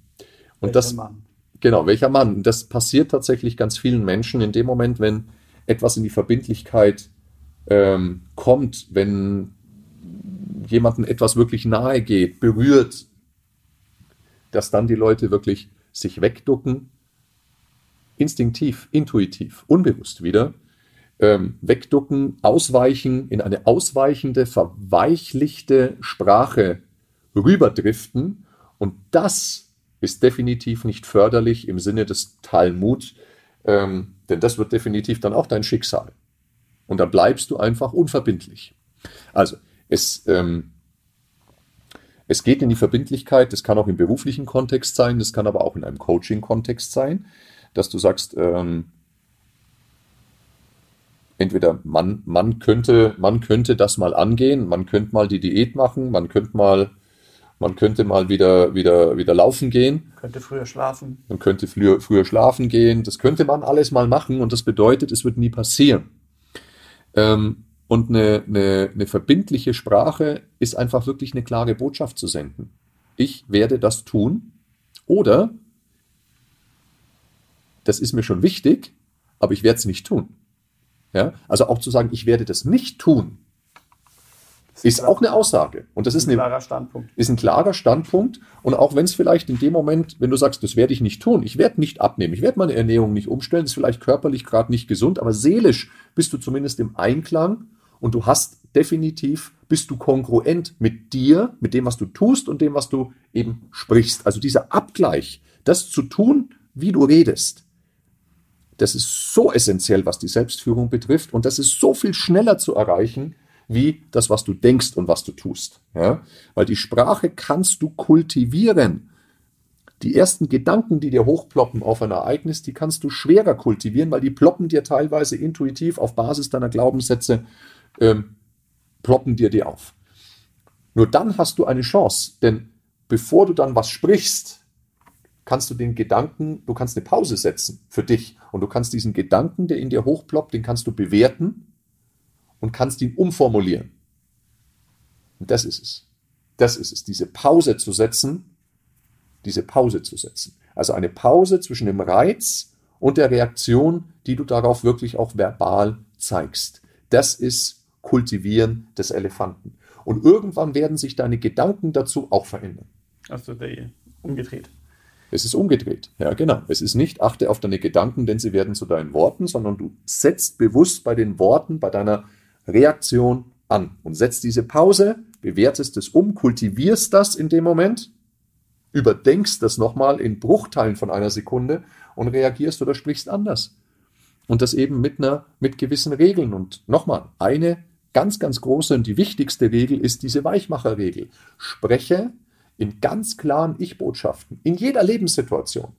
Und Welcher das, Mann? Genau, welcher Mann? Das passiert tatsächlich ganz vielen Menschen in dem Moment, wenn etwas in die Verbindlichkeit ähm, kommt, wenn jemandem etwas wirklich nahe geht, berührt, dass dann die Leute wirklich sich wegducken, instinktiv, intuitiv, unbewusst wieder, ähm, wegducken, ausweichen, in eine ausweichende, verweichlichte Sprache rüberdriften. Und das ist definitiv nicht förderlich im Sinne des Talmud, ähm, denn das wird definitiv dann auch dein Schicksal. Und dann bleibst du einfach unverbindlich. Also, es, ähm, es geht in die Verbindlichkeit, das kann auch im beruflichen Kontext sein, das kann aber auch in einem Coaching-Kontext sein, dass du sagst, ähm, entweder man, man könnte, man könnte das mal angehen, man könnte mal die Diät machen, man könnte mal, man könnte mal wieder, wieder, wieder laufen gehen. Könnte früher schlafen. Man könnte früher, früher schlafen gehen. Das könnte man alles mal machen und das bedeutet, es wird nie passieren. Ähm, und eine, eine, eine verbindliche Sprache ist einfach wirklich eine klare Botschaft zu senden. Ich werde das tun oder das ist mir schon wichtig, aber ich werde es nicht tun. Ja? Also auch zu sagen, ich werde das nicht tun, ist auch eine Aussage. Und das ist, ein klarer Standpunkt. Ist ein klarer Standpunkt. Und auch wenn es vielleicht in dem Moment, wenn du sagst, das werde ich nicht tun, ich werde nicht abnehmen, ich werde meine Ernährung nicht umstellen, ist vielleicht körperlich gerade nicht gesund, aber seelisch bist du zumindest im Einklang und du hast definitiv, bist du kongruent mit dir, mit dem, was du tust und dem, was du eben sprichst. Also dieser Abgleich, das zu tun, wie du redest, das ist so essentiell, was die Selbstführung betrifft und das ist so viel schneller zu erreichen, wie das, was du denkst und was du tust. Ja? Weil die Sprache kannst du kultivieren. Die ersten Gedanken, die dir hochploppen auf ein Ereignis, die kannst du schwerer kultivieren, weil die ploppen dir teilweise intuitiv auf Basis deiner Glaubenssätze, ähm, ploppen dir die auf. Nur dann hast du eine Chance, denn bevor du dann was sprichst, kannst du den Gedanken, du kannst eine Pause setzen für dich und du kannst diesen Gedanken, der in dir hochploppt, den kannst du bewerten und kannst ihn umformulieren. Und das ist es. Das ist es, diese Pause zu setzen, diese Pause zu setzen. Also eine Pause zwischen dem Reiz und der Reaktion, die du darauf wirklich auch verbal zeigst. Das ist Kultivieren des Elefanten. Und irgendwann werden sich deine Gedanken dazu auch verändern. Also der umgedreht. Es ist umgedreht. Ja, genau. Es ist nicht, achte auf deine Gedanken, denn sie werden zu deinen Worten, sondern du setzt bewusst bei den Worten, bei deiner Reaktion an und setzt diese Pause, bewertest es um, kultivierst das in dem Moment, überdenkst das nochmal in Bruchteilen von einer Sekunde und reagierst oder sprichst anders. Und das eben mit einer, mit gewissen Regeln. Und nochmal, eine ganz, ganz große und die wichtigste Regel ist diese Weichmacherregel. Spreche in ganz klaren Ich-Botschaften, in jeder Lebenssituation.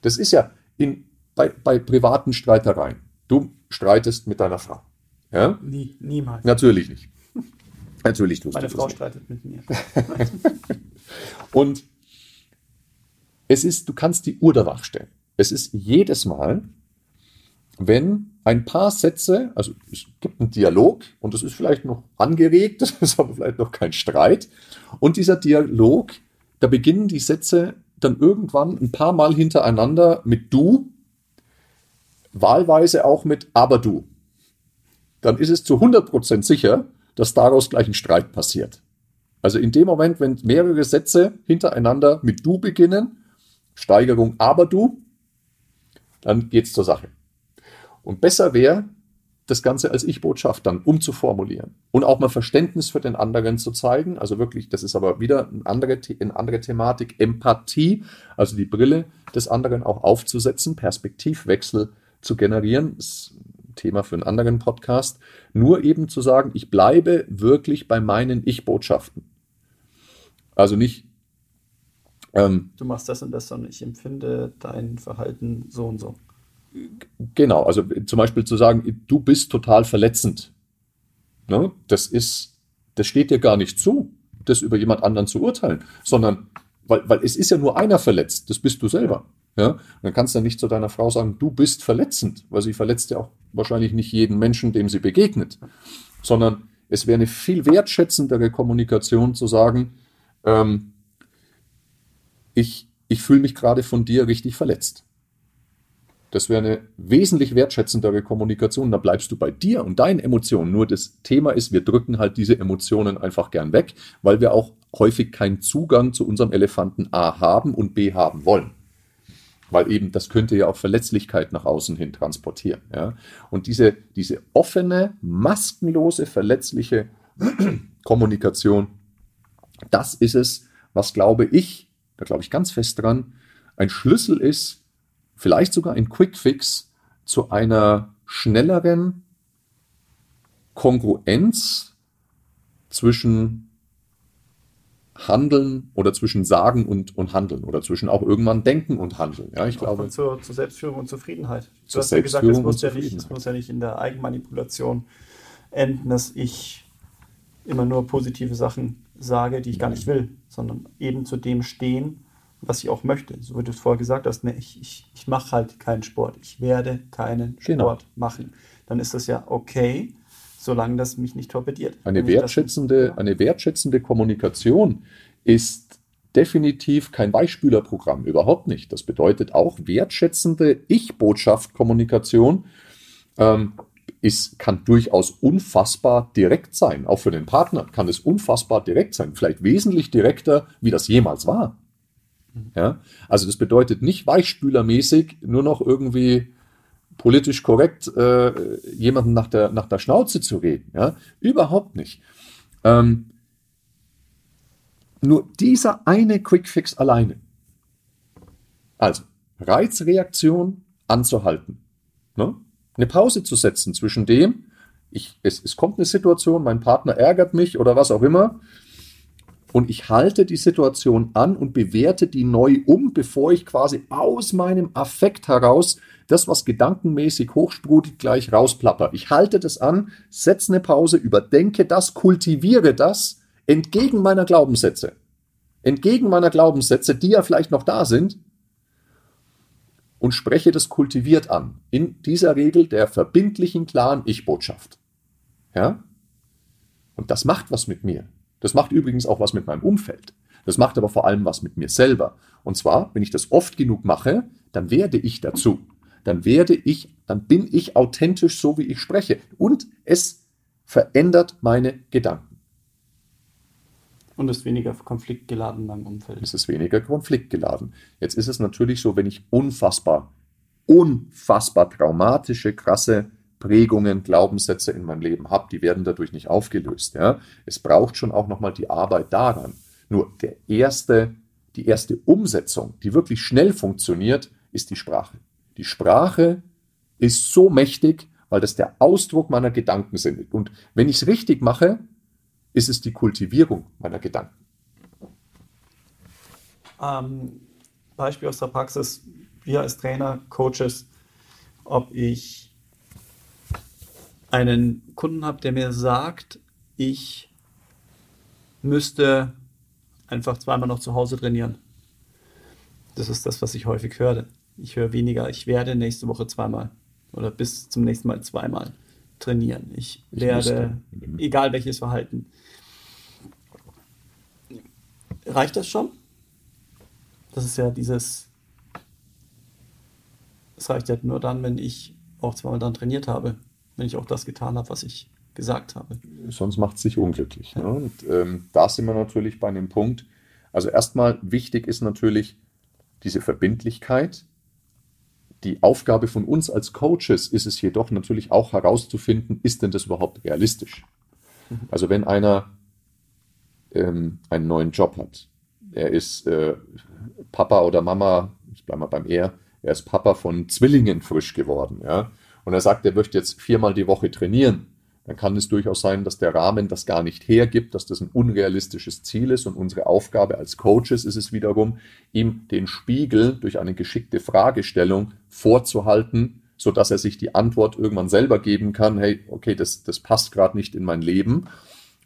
Das ist ja in, bei, bei privaten Streitereien. Du streitest mit deiner Frau. Ja? Nie, niemals. Natürlich nicht. <laughs> Natürlich tust Meine du Frau nicht. streitet mit mir. <laughs> Und es ist, du kannst die Uhr danach stellen. Es ist jedes Mal, wenn ein paar Sätze, also es gibt einen Dialog und das ist vielleicht noch angeregt, <laughs> das ist aber vielleicht noch kein Streit. Und dieser Dialog, da beginnen die Sätze dann irgendwann ein paar Mal hintereinander mit du, wahlweise auch mit aber du. Dann ist es zu 100% sicher, dass daraus gleich ein Streit passiert. Also in dem Moment, wenn mehrere Sätze hintereinander mit du beginnen, Steigerung aber du, dann geht's zur Sache. Und besser wäre, das Ganze als Ich-Botschaft dann umzuformulieren und auch mal Verständnis für den anderen zu zeigen. Also wirklich, das ist aber wieder eine andere, eine andere Thematik, Empathie, also die Brille des anderen auch aufzusetzen, Perspektivwechsel zu generieren. Das Thema für einen anderen Podcast. Nur eben zu sagen, ich bleibe wirklich bei meinen Ich-Botschaften. Also nicht. Ähm, du machst das und das und ich empfinde dein Verhalten so und so. Genau, also zum Beispiel zu sagen, du bist total verletzend. Ne? Das ist, das steht dir gar nicht zu, das über jemand anderen zu urteilen, sondern weil, weil es ist ja nur einer verletzt, das bist du selber. Ja? Dann kannst du nicht zu deiner Frau sagen, du bist verletzend, weil sie verletzt ja auch wahrscheinlich nicht jeden Menschen, dem sie begegnet, sondern es wäre eine viel wertschätzendere Kommunikation zu sagen, ähm, ich, ich fühle mich gerade von dir richtig verletzt. Das wäre eine wesentlich wertschätzendere Kommunikation. Da bleibst du bei dir und deinen Emotionen. Nur das Thema ist, wir drücken halt diese Emotionen einfach gern weg, weil wir auch häufig keinen Zugang zu unserem Elefanten A haben und B haben wollen. Weil eben das könnte ja auch Verletzlichkeit nach außen hin transportieren. Ja? Und diese, diese offene, maskenlose, verletzliche <clears throat> Kommunikation, das ist es, was glaube ich, da glaube ich ganz fest dran, ein Schlüssel ist, vielleicht sogar ein Quick-Fix zu einer schnelleren Kongruenz zwischen Handeln oder zwischen Sagen und, und Handeln oder zwischen auch irgendwann Denken und Handeln. Ja, ich glaube. Zur, zur, Selbstführung und Zufriedenheit. Du zur hast ja gesagt, es muss, ja nicht, es muss ja nicht in der Eigenmanipulation enden, dass ich immer nur positive Sachen sage, die ich gar nicht will, sondern eben zu dem stehen, was ich auch möchte. So wie du es vorher gesagt hast, ne, ich, ich, ich mache halt keinen Sport. Ich werde keinen genau. Sport machen. Dann ist das ja okay solange das mich nicht torpediert. Eine wertschätzende, das, eine wertschätzende Kommunikation ist definitiv kein Weichspülerprogramm, überhaupt nicht. Das bedeutet auch wertschätzende Ich-Botschaft-Kommunikation ähm, ist, kann durchaus unfassbar direkt sein. Auch für den Partner kann es unfassbar direkt sein. Vielleicht wesentlich direkter, wie das jemals war. Ja? Also das bedeutet nicht weichspülermäßig nur noch irgendwie politisch korrekt äh, jemanden nach der, nach der Schnauze zu reden. Ja? Überhaupt nicht. Ähm, nur dieser eine Quickfix alleine. Also, Reizreaktion anzuhalten. Ne? Eine Pause zu setzen zwischen dem, ich, es, es kommt eine Situation, mein Partner ärgert mich oder was auch immer, und ich halte die Situation an und bewerte die neu um, bevor ich quasi aus meinem Affekt heraus das, was gedankenmäßig hochsprudelt, gleich rausplapper. Ich halte das an, setze eine Pause, überdenke das, kultiviere das entgegen meiner Glaubenssätze. Entgegen meiner Glaubenssätze, die ja vielleicht noch da sind, und spreche das kultiviert an. In dieser Regel der verbindlichen, klaren Ich-Botschaft. Ja? Und das macht was mit mir. Das macht übrigens auch was mit meinem Umfeld. Das macht aber vor allem was mit mir selber. Und zwar, wenn ich das oft genug mache, dann werde ich dazu. Dann werde ich, dann bin ich authentisch so, wie ich spreche. Und es verändert meine Gedanken. Und ist weniger konfliktgeladen in meinem Umfeld. Es ist weniger konfliktgeladen. Jetzt ist es natürlich so, wenn ich unfassbar, unfassbar traumatische, krasse Prägungen, Glaubenssätze in meinem Leben habe, die werden dadurch nicht aufgelöst. Ja? Es braucht schon auch nochmal die Arbeit daran. Nur der erste, die erste Umsetzung, die wirklich schnell funktioniert, ist die Sprache. Die Sprache ist so mächtig, weil das der Ausdruck meiner Gedanken sind. Und wenn ich es richtig mache, ist es die Kultivierung meiner Gedanken. Ähm, Beispiel aus der Praxis, wir als Trainer, Coaches, ob ich einen Kunden habe, der mir sagt, ich müsste einfach zweimal noch zu Hause trainieren. Das ist das, was ich häufig höre. Ich höre weniger, ich werde nächste Woche zweimal oder bis zum nächsten Mal zweimal trainieren. Ich, ich werde, müsste. egal welches Verhalten. Reicht das schon? Das ist ja dieses, es reicht ja nur dann, wenn ich auch zweimal dann trainiert habe wenn ich auch das getan habe, was ich gesagt habe. Sonst macht es sich unglücklich. Ja. Ne? Und ähm, da sind wir natürlich bei einem Punkt. Also erstmal wichtig ist natürlich diese Verbindlichkeit. Die Aufgabe von uns als Coaches ist es jedoch natürlich auch herauszufinden, ist denn das überhaupt realistisch? Mhm. Also wenn einer ähm, einen neuen Job hat, er ist äh, Papa oder Mama, ich bleibe mal beim Er, er ist Papa von Zwillingen frisch geworden, ja, und er sagt, er möchte jetzt viermal die Woche trainieren, dann kann es durchaus sein, dass der Rahmen das gar nicht hergibt, dass das ein unrealistisches Ziel ist. Und unsere Aufgabe als Coaches ist es wiederum, ihm den Spiegel durch eine geschickte Fragestellung vorzuhalten, so dass er sich die Antwort irgendwann selber geben kann, hey, okay, das, das passt gerade nicht in mein Leben.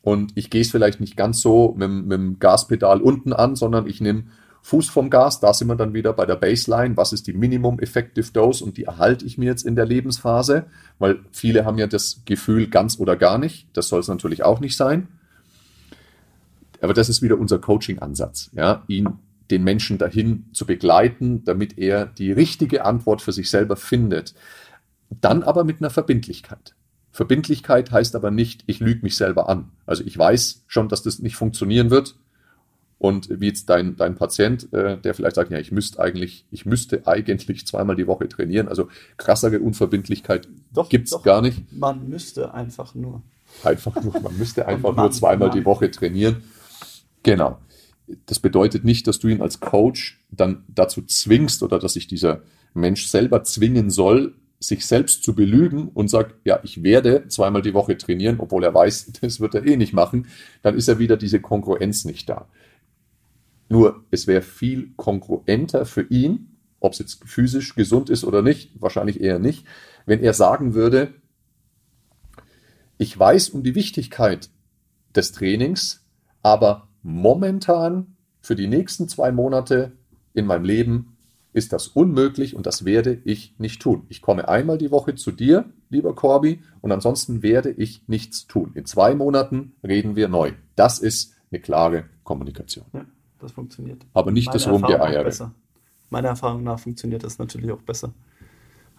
Und ich gehe es vielleicht nicht ganz so mit, mit dem Gaspedal unten an, sondern ich nehme Fuß vom Gas, da sind wir dann wieder bei der Baseline. Was ist die Minimum Effective Dose und die erhalte ich mir jetzt in der Lebensphase? Weil viele haben ja das Gefühl ganz oder gar nicht. Das soll es natürlich auch nicht sein. Aber das ist wieder unser Coaching-Ansatz, ja, ihn den Menschen dahin zu begleiten, damit er die richtige Antwort für sich selber findet. Dann aber mit einer Verbindlichkeit. Verbindlichkeit heißt aber nicht, ich lüge mich selber an. Also ich weiß schon, dass das nicht funktionieren wird und wie jetzt dein, dein Patient, äh, der vielleicht sagt, ja, ich müsste eigentlich, ich müsste eigentlich zweimal die Woche trainieren. Also krassere Unverbindlichkeit gibt es gar nicht. Man müsste einfach nur. Einfach nur, man müsste <laughs> einfach man, nur zweimal man. die Woche trainieren. Genau. Das bedeutet nicht, dass du ihn als Coach dann dazu zwingst oder dass sich dieser Mensch selber zwingen soll, sich selbst zu belügen und sagt, ja, ich werde zweimal die Woche trainieren, obwohl er weiß, <laughs> das wird er eh nicht machen, dann ist ja wieder diese Kongruenz nicht da Nur es wäre viel kongruenter für ihn, ob es jetzt physisch gesund ist oder nicht, wahrscheinlich eher nicht, wenn er sagen würde, ich weiß um die Wichtigkeit des Trainings, aber momentan für die nächsten zwei Monate in meinem Leben ist das unmöglich und das werde ich nicht tun. Ich komme einmal die Woche zu dir, lieber Corby, und ansonsten werde ich nichts tun. In zwei Monaten reden wir neu. Das ist eine klare Kommunikation. Das funktioniert. Aber nicht Meine das Rumgeeiere. Meiner Erfahrung nach funktioniert das natürlich auch besser.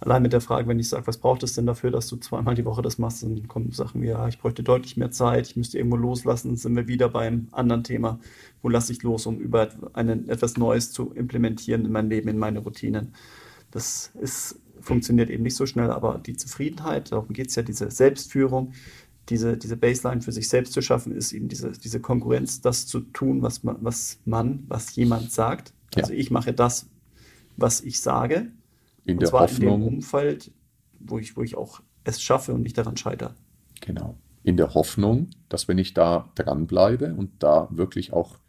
Allein mit der Frage, wenn ich sage, was braucht es denn dafür, dass du zweimal die Woche das machst, dann kommen Sachen wie, ja, ich bräuchte deutlich mehr Zeit, ich müsste irgendwo loslassen, sind wir wieder beim anderen Thema. Wo lasse ich los, um über einen, etwas Neues zu implementieren in mein Leben, in meine Routinen? Das ist, funktioniert eben nicht so schnell, aber die Zufriedenheit, darum geht es ja, diese Selbstführung, diese, diese Baseline für sich selbst zu schaffen, ist eben diese, diese Konkurrenz, das zu tun, was man, was, man, was jemand sagt. Also ja. ich mache das, was ich sage in und der zwar Hoffnung. In dem Umfeld, wo ich, wo ich auch es schaffe und nicht daran scheitere. Genau. In der Hoffnung, dass wenn ich da dranbleibe und da wirklich auch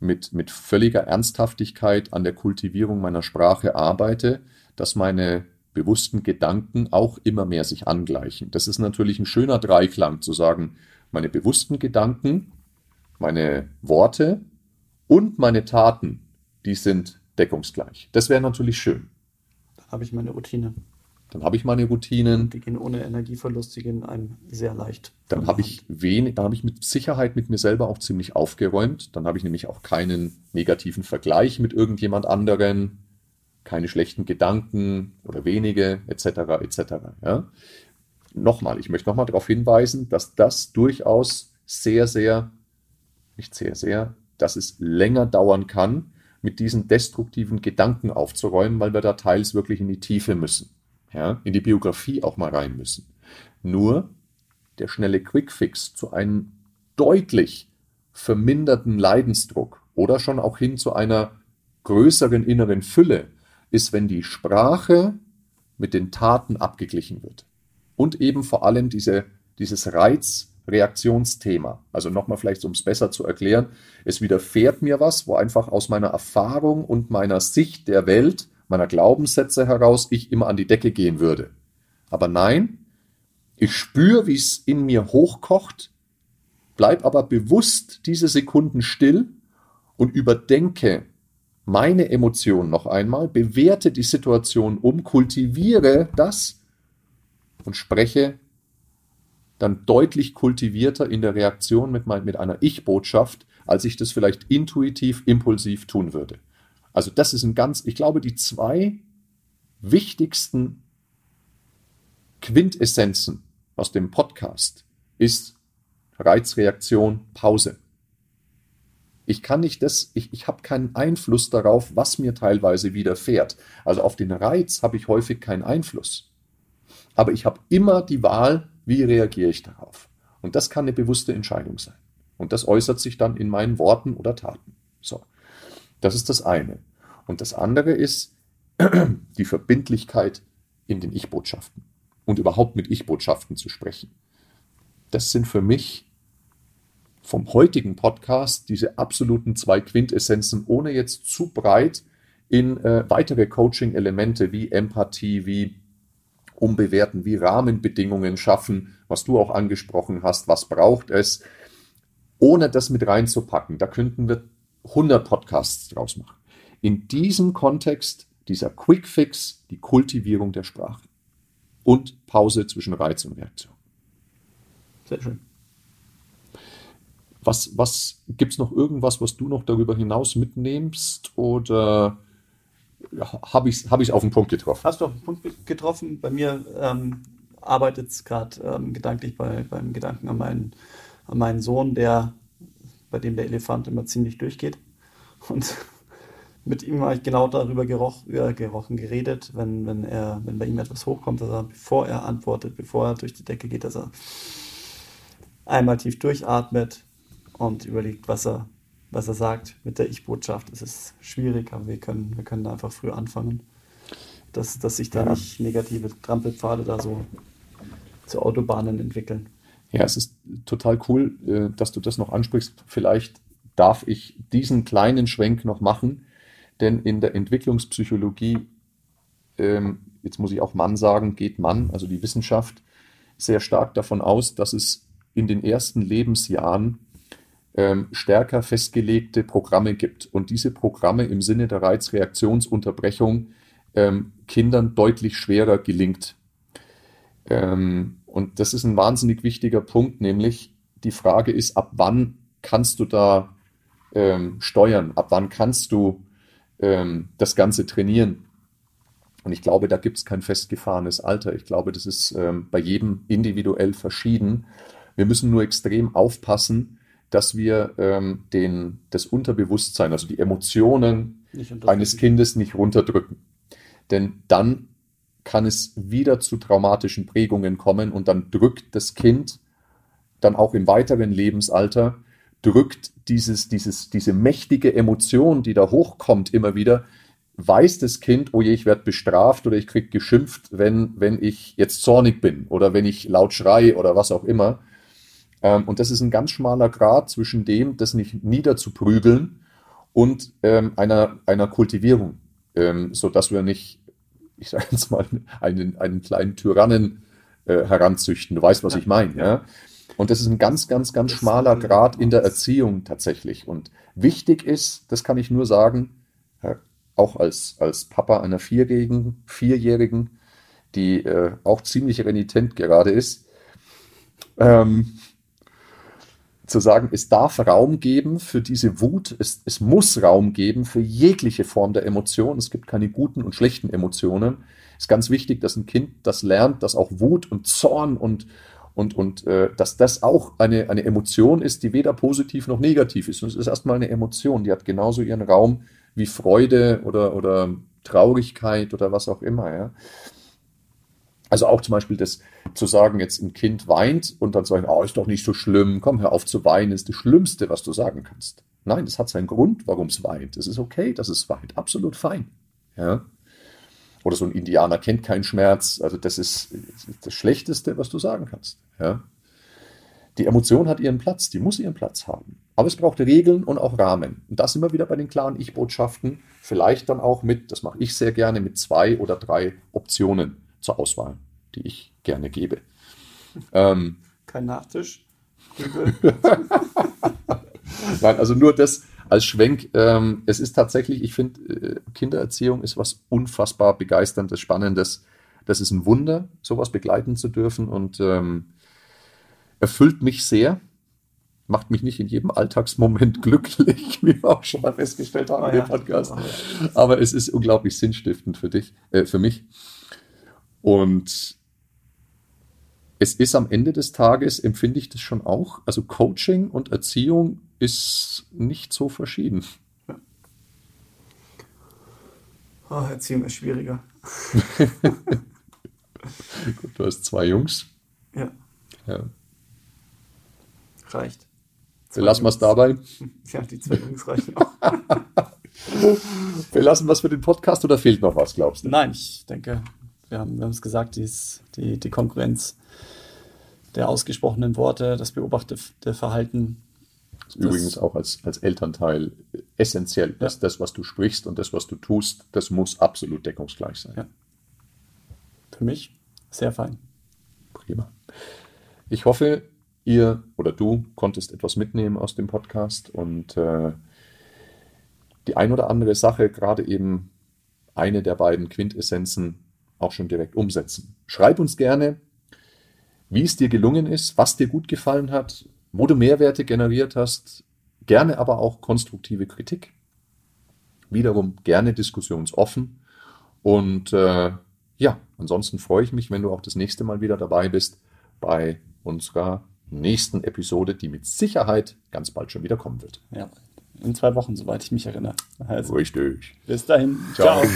mit, mit völliger Ernsthaftigkeit an der Kultivierung meiner Sprache arbeite, dass meine bewussten Gedanken auch immer mehr sich angleichen. Das ist natürlich ein schöner Dreiklang zu sagen, meine bewussten Gedanken, meine Worte und meine Taten, die sind deckungsgleich. Das wäre natürlich schön habe ich meine Routine. Dann habe ich meine Routinen. Die gehen ohne Energieverlust, die gehen einem sehr leicht. Dann habe ich wenig, dann habe ich mit Sicherheit mit mir selber auch ziemlich aufgeräumt. Dann habe ich nämlich auch keinen negativen Vergleich mit irgendjemand anderen, keine schlechten Gedanken oder wenige, etc. etc. Ja? Nochmal, ich möchte nochmal darauf hinweisen, dass das durchaus sehr, sehr, nicht sehr, sehr, dass es länger dauern kann, mit diesen destruktiven Gedanken aufzuräumen, weil wir da teils wirklich in die Tiefe müssen, ja, in die Biografie auch mal rein müssen. Nur der schnelle Quickfix zu einem deutlich verminderten Leidensdruck oder schon auch hin zu einer größeren inneren Fülle ist, wenn die Sprache mit den Taten abgeglichen wird. Und eben vor allem diese, dieses Reiz, Reaktionsthema. Also nochmal vielleicht, um es besser zu erklären, es widerfährt mir was, wo einfach aus meiner Erfahrung und meiner Sicht der Welt, meiner Glaubenssätze heraus, ich immer an die Decke gehen würde. Aber nein, ich spüre, wie es in mir hochkocht, bleib aber bewusst diese Sekunden still und überdenke meine Emotionen noch einmal, bewerte die Situation um, kultiviere das und spreche dann deutlich kultivierter in der Reaktion mit, mein, mit einer Ich-Botschaft, als ich das vielleicht intuitiv, impulsiv tun würde. Also das ist ein ganz, ich glaube, die zwei wichtigsten Quintessenzen aus dem Podcast ist Reizreaktion, Pause. Ich kann nicht das, ich, ich habe keinen Einfluss darauf, was mir teilweise widerfährt. Also auf den Reiz habe ich häufig keinen Einfluss. Aber ich habe immer die Wahl, wie reagiere ich darauf? Und das kann eine bewusste Entscheidung sein. Und das äußert sich dann in meinen Worten oder Taten. So. Das ist das eine. Und das andere ist <clears throat> die Verbindlichkeit in den Ich-Botschaften und überhaupt mit Ich-Botschaften zu sprechen. Das sind für mich vom heutigen Podcast diese absoluten zwei Quintessenzen, ohne jetzt zu breit in äh, weitere Coaching-Elemente wie Empathie, wie umbewerten, wie Rahmenbedingungen schaffen, was du auch angesprochen hast, was braucht es, ohne das mit reinzupacken. Da könnten wir 100 Podcasts draus machen. In diesem Kontext dieser Quick Fix, die Kultivierung der Sprache und Pause zwischen Reiz und Reaktion. Sehr schön. Was, was gibt es noch irgendwas, was du noch darüber hinaus mitnimmst oder habe ich es hab auf den Punkt getroffen. Hast du auf den Punkt getroffen? Bei mir ähm, arbeitet es gerade ähm, gedanklich bei, beim Gedanken an meinen, an meinen Sohn, der, bei dem der Elefant immer ziemlich durchgeht. Und <laughs> mit ihm habe ich genau darüber geroch, äh, gerochen, geredet, wenn, wenn, er, wenn bei ihm etwas hochkommt, dass er, bevor er antwortet, bevor er durch die Decke geht, dass er einmal tief durchatmet und überlegt, was er was er sagt mit der Ich-Botschaft. Es ist schwierig, aber wir können, wir können da einfach früh anfangen, dass, dass sich da ja. nicht negative Trampelpfade da so zu Autobahnen entwickeln. Ja, es ist total cool, äh, dass du das noch ansprichst. Vielleicht darf ich diesen kleinen Schwenk noch machen, denn in der Entwicklungspsychologie, ähm, jetzt muss ich auch Mann sagen, geht Mann, also die Wissenschaft, sehr stark davon aus, dass es in den ersten Lebensjahren ähm, stärker festgelegte Programme gibt und diese Programme im Sinne der Reizreaktionsunterbrechung ähm, Kindern deutlich schwerer gelingt. Ähm, und das ist ein wahnsinnig wichtiger Punkt, nämlich die Frage ist, ab wann kannst du da ähm, steuern, ab wann kannst du ähm, das Ganze trainieren. Und ich glaube, da gibt es kein festgefahrenes Alter. Ich glaube, das ist ähm, bei jedem individuell verschieden. Wir müssen nur extrem aufpassen, dass wir ähm, den, das Unterbewusstsein, also die Emotionen eines Kindes nicht runterdrücken. Denn dann kann es wieder zu traumatischen Prägungen kommen und dann drückt das Kind dann auch im weiteren Lebensalter, drückt dieses, dieses, diese mächtige Emotion, die da hochkommt immer wieder, weiß das Kind, oh je, ich werde bestraft oder ich kriege geschimpft, wenn, wenn ich jetzt zornig bin oder wenn ich laut schrei oder was auch immer. Ähm, und das ist ein ganz schmaler Grad zwischen dem, das nicht niederzuprügeln und ähm, einer, einer Kultivierung, ähm, sodass wir nicht, ich sage jetzt mal, einen, einen kleinen Tyrannen äh, heranzüchten. Du weißt, was ich meine. Ja? Und das ist ein ganz, ganz, ganz schmaler Grad in der Erziehung tatsächlich. Und wichtig ist, das kann ich nur sagen, auch als, als Papa einer Vierjährigen, Vierjährigen die äh, auch ziemlich renitent gerade ist, ähm, zu sagen, es darf Raum geben für diese Wut, es, es muss Raum geben für jegliche Form der Emotion. Es gibt keine guten und schlechten Emotionen. Es ist ganz wichtig, dass ein Kind das lernt, dass auch Wut und Zorn und, und, und äh, dass das auch eine, eine Emotion ist, die weder positiv noch negativ ist. Und es ist erstmal eine Emotion, die hat genauso ihren Raum wie Freude oder, oder Traurigkeit oder was auch immer. Ja. Also auch zum Beispiel das zu sagen, jetzt ein Kind weint und dann zu sagen, oh, ist doch nicht so schlimm, komm, hör auf zu weinen, ist das Schlimmste, was du sagen kannst. Nein, das hat seinen Grund, warum es weint. Es ist okay, dass es weint, absolut fein. Ja. Oder so ein Indianer kennt keinen Schmerz. Also das ist das Schlechteste, was du sagen kannst. Ja? Die Emotion hat ihren Platz, die muss ihren Platz haben. Aber es braucht Regeln und auch Rahmen. Und das immer wieder bei den klaren Ich-Botschaften. Vielleicht dann auch mit, das mache ich sehr gerne, mit zwei oder drei Optionen zur Auswahl, die ich gerne gebe. Ähm, Kein Nachtisch. <laughs> Nein, also nur das, als Schwenk, ähm, es ist tatsächlich, ich finde, äh, Kindererziehung ist was unfassbar begeisterndes, spannendes. Das ist ein Wunder, sowas begleiten zu dürfen und ähm, erfüllt mich sehr. Macht mich nicht in jedem Alltagsmoment <laughs> glücklich, wie wir auch schon mal festgestellt haben oh ja. im Podcast. Oh. Aber es ist unglaublich sinnstiftend für dich, äh, für mich. Und es ist am Ende des Tages, empfinde ich das schon auch, also Coaching und Erziehung ist nicht so verschieden. Ja. Oh, Erziehung ist schwieriger. <laughs> Gut, du hast zwei Jungs. Ja. ja. Reicht. Wir lassen wir es dabei. <laughs> Ja, die zwei Jungs reichen auch. <laughs> wir lassen was für den Podcast oder fehlt noch was, glaubst du? Nein, ich denke, wir haben, es gesagt, die, die, die Konkurrenz der ausgesprochenen Worte, das beobachtete Verhalten. Übrigens auch als, als Elternteil essentiell, dass ja. das, was du sprichst und das, was du tust, das muss absolut deckungsgleich sein. Ja. Für mich sehr fein. Prima. Ich hoffe, ihr oder du konntest etwas mitnehmen aus dem Podcast und äh, die ein oder andere Sache, gerade eben eine der beiden Quintessenzen, auch schon direkt umsetzen. Schreib uns gerne, wie es dir gelungen ist, was dir gut gefallen hat, wo du Mehrwerte generiert hast, gerne aber auch konstruktive Kritik. Wiederum gerne diskussionsoffen. Und äh, ja, ansonsten freue ich mich, wenn du auch das nächste Mal wieder dabei bist bei unserer nächsten Episode, die mit Sicherheit ganz bald schon wieder kommen wird. Ja, in zwei Wochen, soweit ich mich erinnere. Also, Richtig. Bis dahin. Ciao. Ciao.